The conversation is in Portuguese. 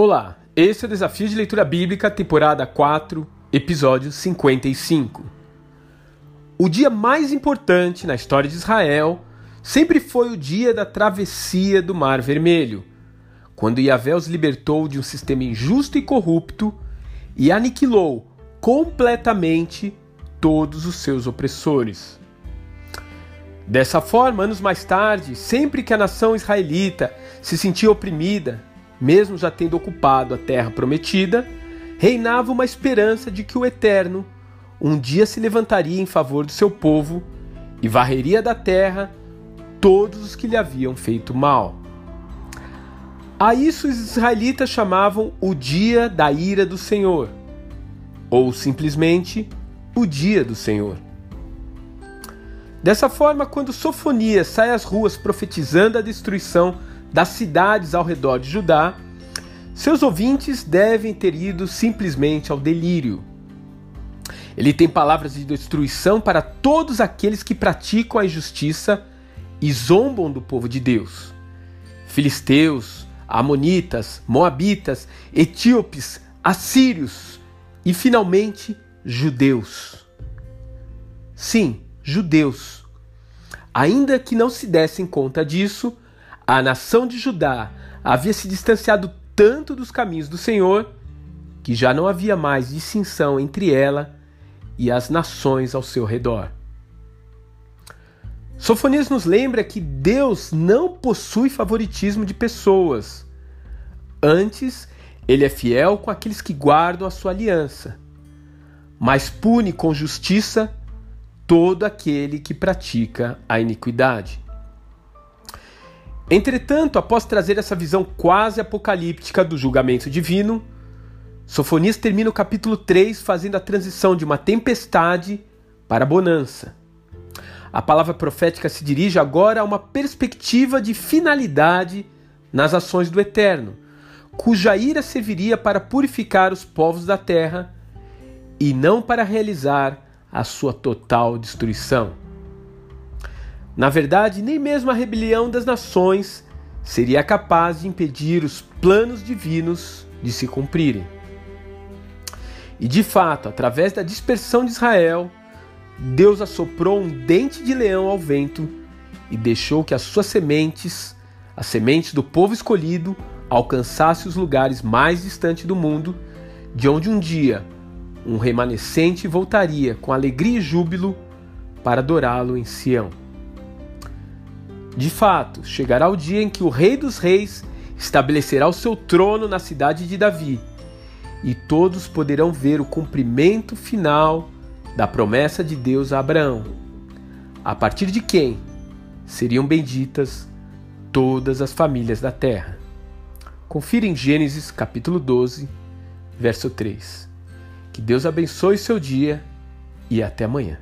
Olá, esse é o Desafio de Leitura Bíblica, temporada 4, episódio 55. O dia mais importante na história de Israel sempre foi o dia da travessia do Mar Vermelho, quando Yahvé os libertou de um sistema injusto e corrupto e aniquilou completamente todos os seus opressores. Dessa forma, anos mais tarde, sempre que a nação israelita se sentia oprimida, mesmo já tendo ocupado a terra prometida, reinava uma esperança de que o Eterno um dia se levantaria em favor do seu povo e varreria da terra todos os que lhe haviam feito mal. A isso os israelitas chamavam o dia da ira do Senhor, ou simplesmente o dia do Senhor. Dessa forma, quando Sofonias sai às ruas profetizando a destruição das cidades ao redor de Judá, seus ouvintes devem ter ido simplesmente ao delírio. Ele tem palavras de destruição para todos aqueles que praticam a injustiça e zombam do povo de Deus. Filisteus, Amonitas, Moabitas, Etíopes, Assírios e, finalmente, judeus. Sim, judeus. Ainda que não se dessem conta disso, a nação de Judá havia se distanciado tanto dos caminhos do Senhor que já não havia mais distinção entre ela e as nações ao seu redor. Sofonias nos lembra que Deus não possui favoritismo de pessoas. Antes, ele é fiel com aqueles que guardam a sua aliança, mas pune com justiça todo aquele que pratica a iniquidade. Entretanto, após trazer essa visão quase apocalíptica do julgamento divino, Sofonias termina o capítulo 3 fazendo a transição de uma tempestade para a bonança. A palavra profética se dirige agora a uma perspectiva de finalidade nas ações do Eterno, cuja ira serviria para purificar os povos da terra e não para realizar a sua total destruição. Na verdade, nem mesmo a rebelião das nações seria capaz de impedir os planos divinos de se cumprirem. E de fato, através da dispersão de Israel, Deus assoprou um dente de leão ao vento e deixou que as suas sementes, as sementes do povo escolhido, alcançassem os lugares mais distantes do mundo, de onde um dia um remanescente voltaria com alegria e júbilo para adorá-lo em Sião. De fato, chegará o dia em que o Rei dos Reis estabelecerá o seu trono na cidade de Davi, e todos poderão ver o cumprimento final da promessa de Deus a Abraão, a partir de quem seriam benditas todas as famílias da terra. Confira em Gênesis capítulo 12, verso 3. Que Deus abençoe seu dia e até amanhã.